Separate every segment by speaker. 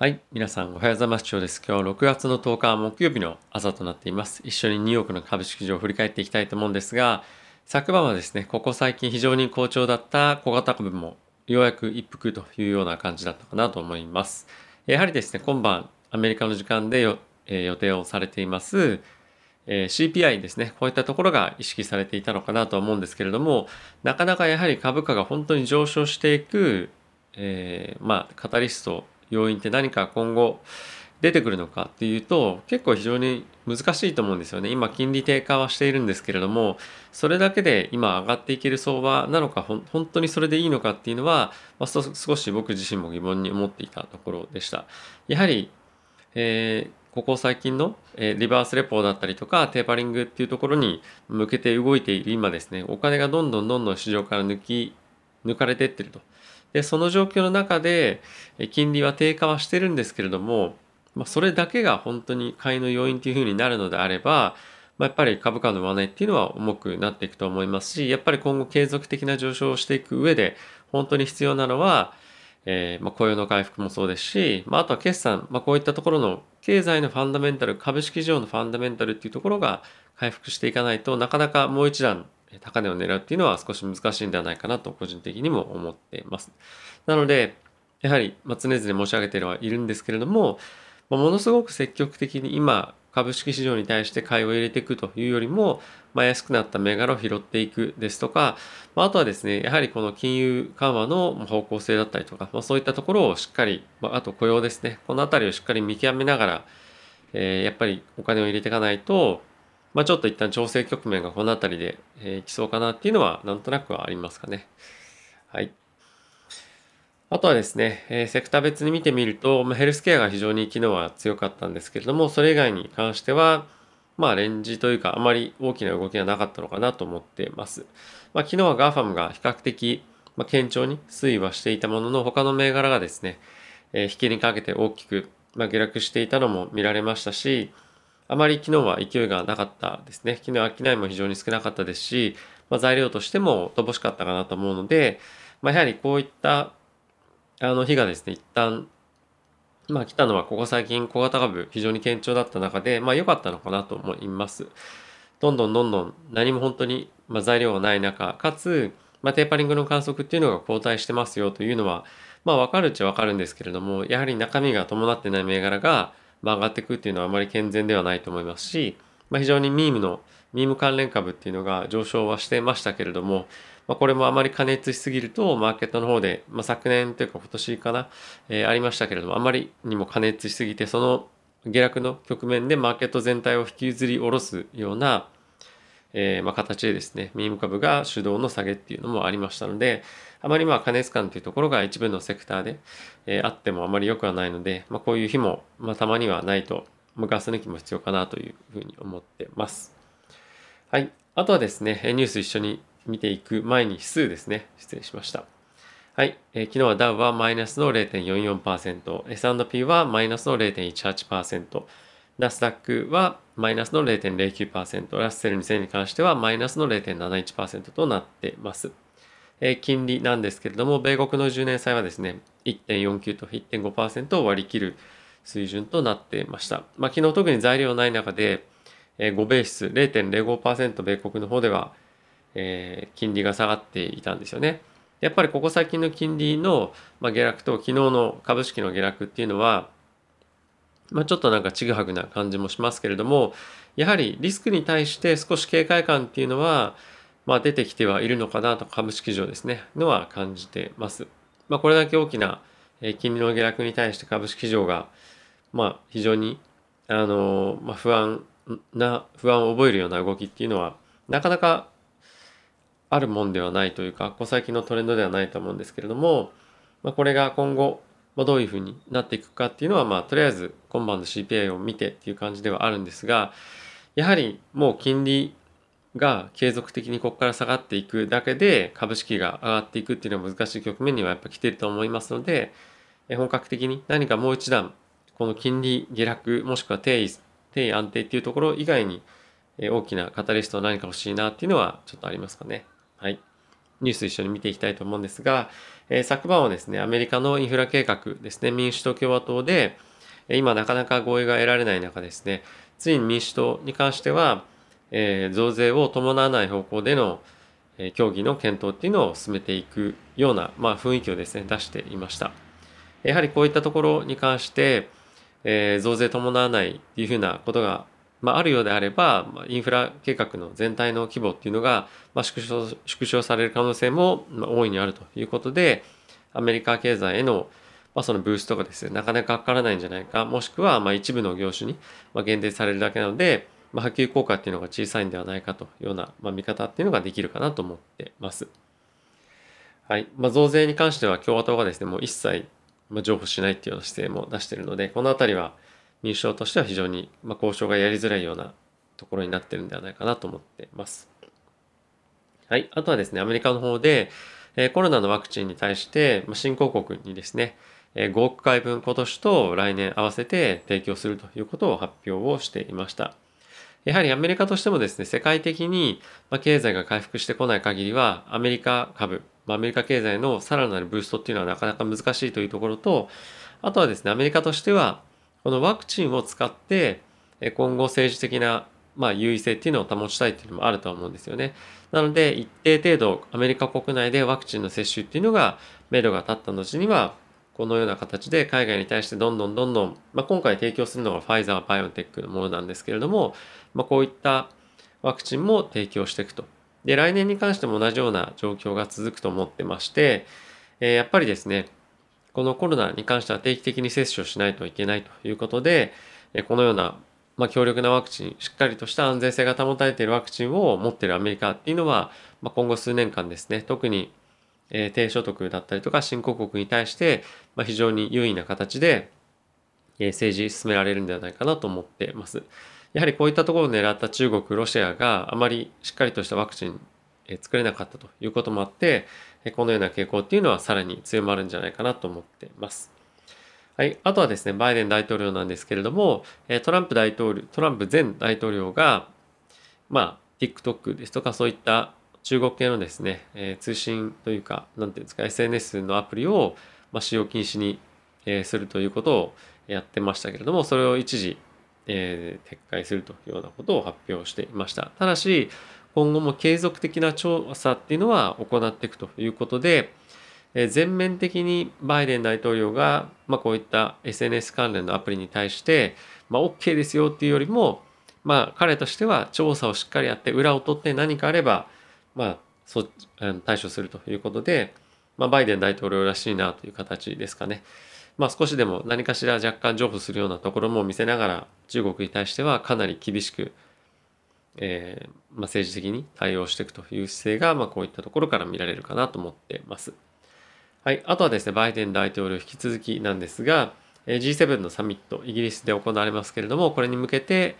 Speaker 1: はい。皆さん、おはようございます。今日です。今日は6月の10日木曜日の朝となっています。一緒にニューヨークの株式市場を振り返っていきたいと思うんですが、昨晩はですね、ここ最近非常に好調だった小型株もようやく一服というような感じだったかなと思います。やはりですね、今晩アメリカの時間でよ、えー、予定をされています、えー、CPI ですね、こういったところが意識されていたのかなと思うんですけれども、なかなかやはり株価が本当に上昇していく、えー、まあ、カタリスト要因って何か今後出てくるのかっていうと結構非常に難しいと思うんですよね。今金利低下はしているんですけれどもそれだけで今上がっていける相場なのか本当にそれでいいのかっていうのは、まあ、少し僕自身も疑問に思っていたところでした。やはり、えー、ここ最近の、えー、リバースレポだったりとかテーパリングっていうところに向けて動いている今ですね。お金がどんどんどんどん市場から抜き抜かれていってると。でその状況の中で金利は低下はしてるんですけれども、まあ、それだけが本当に買いの要因というふうになるのであれば、まあ、やっぱり株価の上値っていうのは重くなっていくと思いますしやっぱり今後継続的な上昇をしていく上で本当に必要なのは、えー、まあ、雇用の回復もそうですし、まあ、あとは決算、まあ、こういったところの経済のファンダメンタル株式市場のファンダメンタルっていうところが回復していかないとなかなかもう一段高値を狙うっていうのは少し難しいんではないかなと個人的にも思っています。なので、やはり、ま、常々申し上げてはいるんですけれども、ま、ものすごく積極的に今、株式市場に対して買いを入れていくというよりも、まあ、安くなった銘柄を拾っていくですとか、まあ、とはですね、やはりこの金融緩和の方向性だったりとか、まあ、そういったところをしっかり、まあ、と雇用ですね、このあたりをしっかり見極めながら、えー、やっぱりお金を入れていかないと、まあ、ちょっと一旦調整局面がこの辺りで、えー、来そうかなっていうのはなんとなくはありますかね。はい。あとはですね、えー、セクター別に見てみると、まあ、ヘルスケアが非常に昨日は強かったんですけれども、それ以外に関しては、まあレンジというかあまり大きな動きがなかったのかなと思っています。まあ、昨日は GAFAM が比較的、まあ、堅調に推移はしていたものの他の銘柄がですね、えー、引きにかけて大きく、まあ、下落していたのも見られましたし、あまり昨日は勢いがなかったですね。昨日商いも非常に少なかったですし、まあ、材料としても乏しかったかなと思うので、まあ、やはりこういったあの日がですね、一旦、まあ来たのはここ最近小型株非常に堅調だった中で、まあ良かったのかなと思います。どんどんどんどん何も本当に、まあ、材料がない中、かつ、まあ、テーパリングの観測っていうのが後退してますよというのは、まあ分かるっちゃ分かるんですけれども、やはり中身が伴ってない銘柄が、まあ、上がっていくっていうのはあまり健全ではないと思いますし、まあ、非常にミームのミーム関連株っていうのが上昇はしてましたけれども、まあ、これもあまり加熱しすぎるとマーケットの方で、まあ、昨年というか今年かな、えー、ありましたけれどもあまりにも加熱しすぎてその下落の局面でマーケット全体を引きずり下ろすような、えー、まあ、形でですねミーム株が主導の下げっていうのもありましたのであまりまあ加熱感というところが一部のセクターで、えー、あってもあまり良くはないので、まあ、こういう日も、まあ、たまにはないと、まガス抜きも必要かなというふうに思ってます。はい。あとはですね、ニュース一緒に見ていく前に指数ですね。失礼しました。はい。えー、昨日はダウはマイナスの0.44%、S&P はマイナスの0.18%、ナスダックはマイナスの0.09%、ラッセル2000に関してはマイナスの0.71%となっています。えー、金利なんですけれども、米国の10年債はですね、1.49と1.5%を割り切る水準となっていました。まあ、昨日特に材料ない中で、えー、5ベース0.05%米国の方では、えー、金利が下がっていたんですよね。やっぱりここ最近の金利の、まあ、下落と昨日の株式の下落っていうのは、まあ、ちょっとなんかちぐはぐな感じもしますけれどもやはりリスクに対して少し警戒感っていうのは、まあ、出てきてはいるのかなと株式市場ですねのは感じてます。まあ、これだけ大きな金利の下落に対して株式市場が、まあ、非常にあの、まあ、不安な不安を覚えるような動きっていうのはなかなかあるもんではないというか、ここ最近のトレンドではないと思うんですけれども、まあ、これが今後、まあ、どういうふうになっていくかっていうのは、まあ、とりあえず今晩の CPI を見てっていう感じではあるんですが、やはりもう金利が継続的にここから下がっていくだけで株式が上がっていくっていうのは難しい局面にはやっぱ来てると思いますので、本格的に何かもう一段、この金利下落もしくは定位、定位安定っていうところ以外に大きなカタリストは何か欲しいなっていうのはちょっとありますかね。はい。ニュース一緒に見ていきたいと思うんですが、え、昨晩はですね、アメリカのインフラ計画ですね、民主党共和党で、今なかなか合意が得られない中ですね、ついに民主党に関しては、え、増税を伴わない方向での、え、協議の検討っていうのを進めていくような、まあ、雰囲気をですね、出していました。やはりこういったところに関して、え、増税伴わないっていうふうなことが、まあ、あるようであれば、まあ、インフラ計画の全体の規模っていうのが、まあ、縮小縮小される可能性も、まあ、大いにあるということでアメリカ経済への、まあ、そのブーストがですねなかなかかからないんじゃないかもしくはまあ一部の業種にまあ限定されるだけなので、まあ、波及効果っていうのが小さいんではないかというような、まあ、見方っていうのができるかなと思ってます。はいまあ、増税に関しては共和党がですねもう一切譲歩しないっていうような姿勢も出しているのでこの辺りは民主党としては非常に、まあ交渉がやりづらいようなところになってるんではないかなと思ってます。はい。あとはですね、アメリカの方で、えコロナのワクチンに対して、ま新興国にですね、え5億回分今年と来年合わせて提供するということを発表をしていました。やはりアメリカとしてもですね、世界的に経済が回復してこない限りは、アメリカ株、アメリカ経済のさらなるブーストっていうのはなかなか難しいというところと、あとはですね、アメリカとしては、このワクチンを使って今後政治的なまあ優位性っていうのを保ちたいっていうのもあると思うんですよね。なので一定程度アメリカ国内でワクチンの接種っていうのが目処が立った後にはこのような形で海外に対してどんどんどんどん、まあ、今回提供するのがファイザー、バイオンテックのものなんですけれども、まあ、こういったワクチンも提供していくと。で、来年に関しても同じような状況が続くと思ってまして、えー、やっぱりですね、このコロナに関しては定期的に接種をしないといけないということで、このような、まあ、強力なワクチン、しっかりとした安全性が保たれているワクチンを持っているアメリカっていうのは、まあ、今後数年間ですね、特に、え低所得だったりとか新興国に対して、ま、非常に優位な形で、え政治進められるんではないかなと思ってます。やはりこういったところを狙った中国、ロシアがあまりしっかりとしたワクチン作れなかったということもあって、このような傾向っていうのはさらに強まるんじゃないかなと思っています。はい。あとはですね、バイデン大統領なんですけれども、トランプ大統領、トランプ前大統領が、まあ、TikTok ですとかそういった中国系のですね、えー、通信というか、なんていうんですか、SNS のアプリを、まあ、使用禁止に、えー、するということをやってましたけれども、それを一時、えー、撤回するというようなことを発表していました。ただし、今後も継続的な調査っていうのは行っていくということで、全面的にバイデン大統領が、まあ、こういった SNS 関連のアプリに対して、まあ、OK ですよっていうよりも、まあ、彼としては調査をしっかりやって裏を取って何かあれば、まあ、そ対処するということで、まあ、バイデン大統領らしいなという形ですかね。まあ、少しでも何かしら若干譲歩するようなところも見せながら中国に対してはかなり厳しくえー、まあ、政治的に対応していくという姿勢が、まあ、こういったところから見られるかなと思ってます。はい、あとはですね、バイデン大統領引き続きなんですが、G7 のサミット、イギリスで行われますけれども、これに向けて、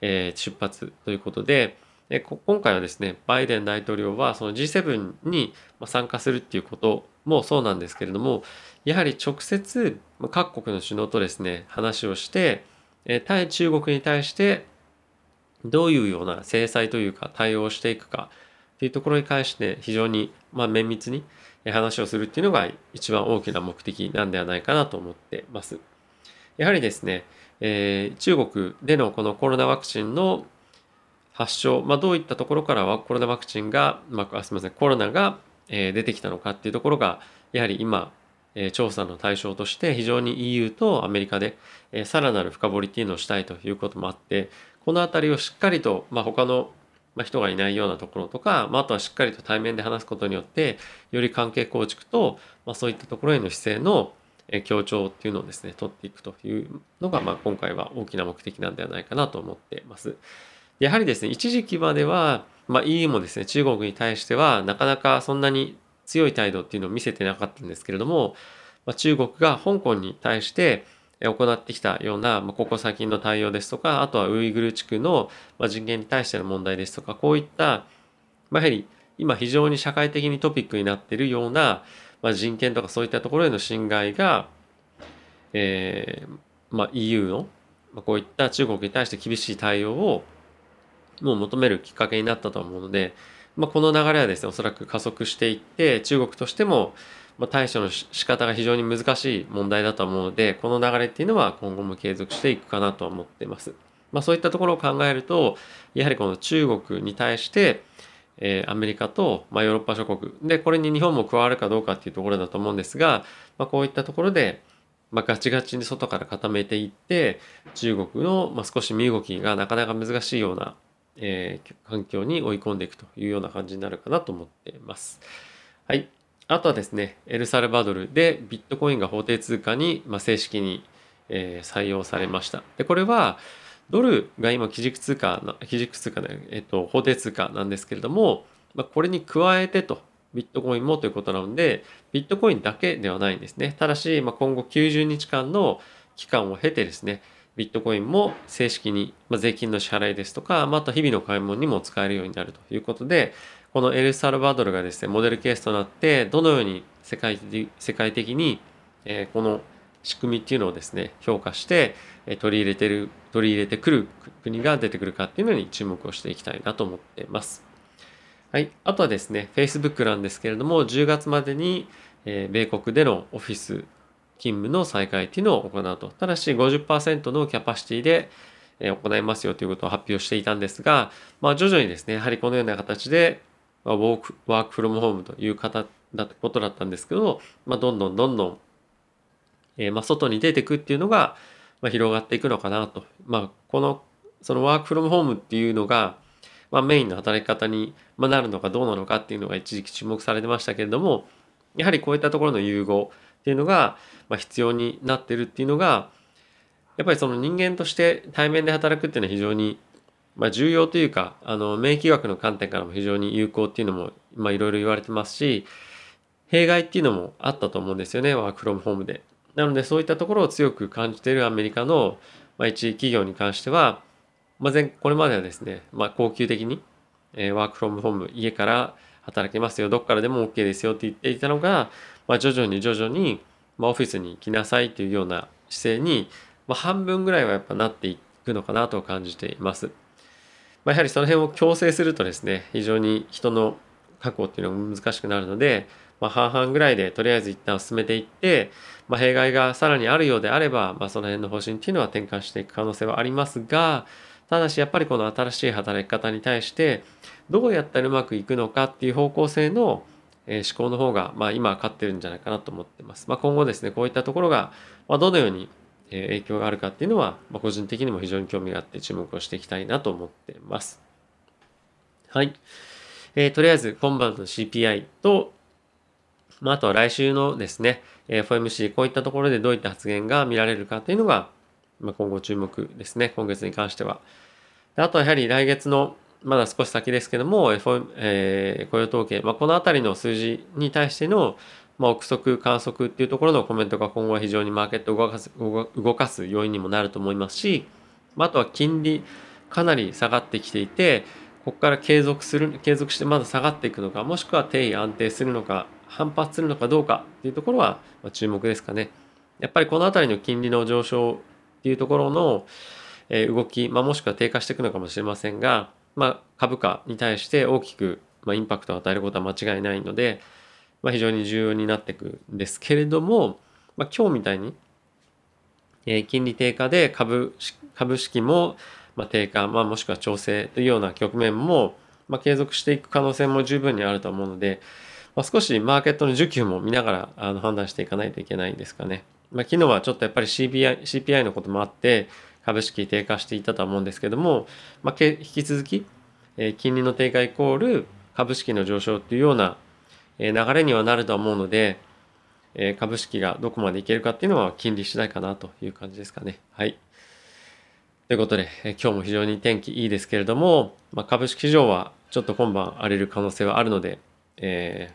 Speaker 1: えー、出発ということで、え今回はですね、バイデン大統領はその G7 に参加するっていうこともそうなんですけれども、やはり直接各国の首脳とですね、話をして、え対中国に対してどういうような制裁というか対応していくかっていうところに関して非常にま綿密に話をするっていうのが一番大きな目的なんではないかなと思ってます。やはりですね、えー、中国でのこのコロナワクチンの発症、まあ、どういったところからはコロナワクチンが、まあ、すみません、コロナが、え、出てきたのかっていうところが、やはり今、え、調査の対象として非常に EU とアメリカで、え、さらなる深掘りっていうのをしたいということもあって、この辺りをしっかりと、まあ、他の人がいないようなところとか、まあ、あとはしっかりと対面で話すことによってより関係構築と、まあ、そういったところへの姿勢の強調っていうのをですね取っていくというのが、まあ、今回は大きな目的なんではないかなと思ってます。やはりですね一時期までは、まあ、EU もですね中国に対してはなかなかそんなに強い態度っていうのを見せてなかったんですけれども、まあ、中国が香港に対して行ってきたような、まここ最近の対応ですとか、あとはウイグル地区の人権に対しての問題ですとか、こういった、やはり今非常に社会的にトピックになっているような、ま、人権とかそういったところへの侵害が、えーま、EU の、ま、こういった中国に対して厳しい対応をもう求めるきっかけになったと思うので、まあ、この流れはですねおそらく加速していって中国としてもま対処の仕方が非常に難しい問題だと思うのでこの流れっていうのは今後も継続していくかなと思っています。まあ、そういったところを考えるとやはりこの中国に対して、えー、アメリカと、まあ、ヨーロッパ諸国でこれに日本も加わるかどうかっていうところだと思うんですが、まあ、こういったところで、まあ、ガチガチに外から固めていって中国の、まあ、少し身動きがなかなか難しいような、えー、環境に追い込んでいくというような感じになるかなと思っています。はい。あとはですね、エルサルバドルでビットコインが法定通貨に、ま、正式に、え、採用されました。で、これは、ドルが今基軸通貨基軸通貨ね、えっと、法定通貨なんですけれども、まあ、これに加えてと、ビットコインもということなので、ビットコインだけではないんですね。ただし、まあ、今後90日間の期間を経てですね、ビットコインも正式に、まあ、税金の支払いですとか、また日々の買い物にも使えるようになるということで、このエルサルバドルがですね、モデルケースとなって、どのように世界世界的に、え、この仕組みっていうのをですね、評価して、取り入れてる、取り入れてくる国が出てくるかっていうのに注目をしていきたいなと思っています。はい。あとはですね、Facebook なんですけれども、10月までに、え、米国でのオフィス勤務の再開っていうのを行うと。ただし50%のキャパシティで、行いますよということを発表していたんですが、まあ徐々にですね、やはりこのような形で、まあ、ワーク、ワークフロムホームという方だことだったんですけど、まあどんどんどんどん、えー、まあ外に出てくっていうのが、まあ、広がっていくのかなと。まあ、この、そのワークフロムホームっていうのが、まあ、メインの働き方になるのかどうなのかっていうのが一時期注目されてましたけれども、やはりこういったところの融合っていうのが、まあ、必要になってるっていうのが、やっぱりその人間として対面で働くっていうのは非常に、まあ、重要というか、あの、免疫学の観点からも非常に有効っていうのも、いろいろ言われてますし、弊害っていうのもあったと思うんですよね、ワークフロムホームで。なのでそういったところを強く感じているアメリカの、まあ、一企業に関しては、まあ、前これまではですね、まあ、恒久的に、えー、ワークフロムホーム家から働けますよどっからでも OK ですよって言っていたのが、まあ、徐々に徐々に、まあ、オフィスに来なさいというような姿勢に、まあ、半分ぐらいはやっぱなっていくのかなと感じています。まあ、やはりその辺を強制するとですね非常に人の確保っていうのが難しくなるので、まあ、半々ぐらいでとりあえず一旦進めていって、まあ、弊害がさらにあるようであれば、まあ、その辺の方針っていうのは転換していく可能性はありますがただしやっぱりこの新しい働き方に対してどうやったらうまくいくのかっていう方向性の思考の方が、まあ、今は勝ってるんじゃないかなと思ってます。まあ、今後ですねこういったところが、まあ、どのように影響があるかっていうのは、まあ、個人的にも非常に興味があって注目をしていきたいなと思ってます。はい。えー、とりあえず今晩の CPI とまあ、あとは来週のですね、FOMC、こういったところでどういった発言が見られるかというのが、まあ、今後注目ですね、今月に関しては。あとはやはり来月の、まだ少し先ですけども、F えー、雇用統計、まあ、このあたりの数字に対しての、まあ、憶測、観測っていうところのコメントが今後は非常にマーケットを動かす動かす要因にもなると思いますし、まあ、あとは金利、かなり下がってきていて、ここから継続する、継続してまだ下がっていくのか、もしくは定位安定するのか、反発するのかどうかっていうところは注目ですかね。やっぱりこの辺りの金利の上昇っていうところの動き、まあ、もしくは低下していくのかもしれませんが、まあ、株価に対して大きく、ま、インパクトを与えることは間違いないので、まあ、非常に重要になっていくんですけれども、まあ、今日みたいに、えー、金利低下で株株式も、まあ、低下、まあ、もしくは調整というような局面も、まあ、継続していく可能性も十分にあると思うので、まあ、少しマーケットの需給も見ながらあの判断していかないといけないんですかね。まあ、昨日はちょっとやっぱり CPI, CPI のこともあって株式低下していたと思うんですけども、まあ、引き続き、えー、金利の低下イコール株式の上昇っていうような、流れにはなると思うので、え、株式がどこまでいけるかっていうのは金利次第かなという感じですかね。はい。ということで、え今日も非常に天気いいですけれども、まあ、株式市場はちょっと今晩荒れる可能性はあるので、え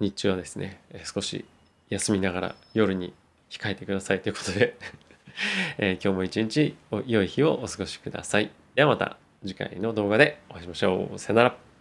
Speaker 1: ー、日中はですね少し休みながら夜に控えてくださいということで え今日も一日良い日をお過ごしください。ではまた次回の動画でお会いしましょう。さよなら。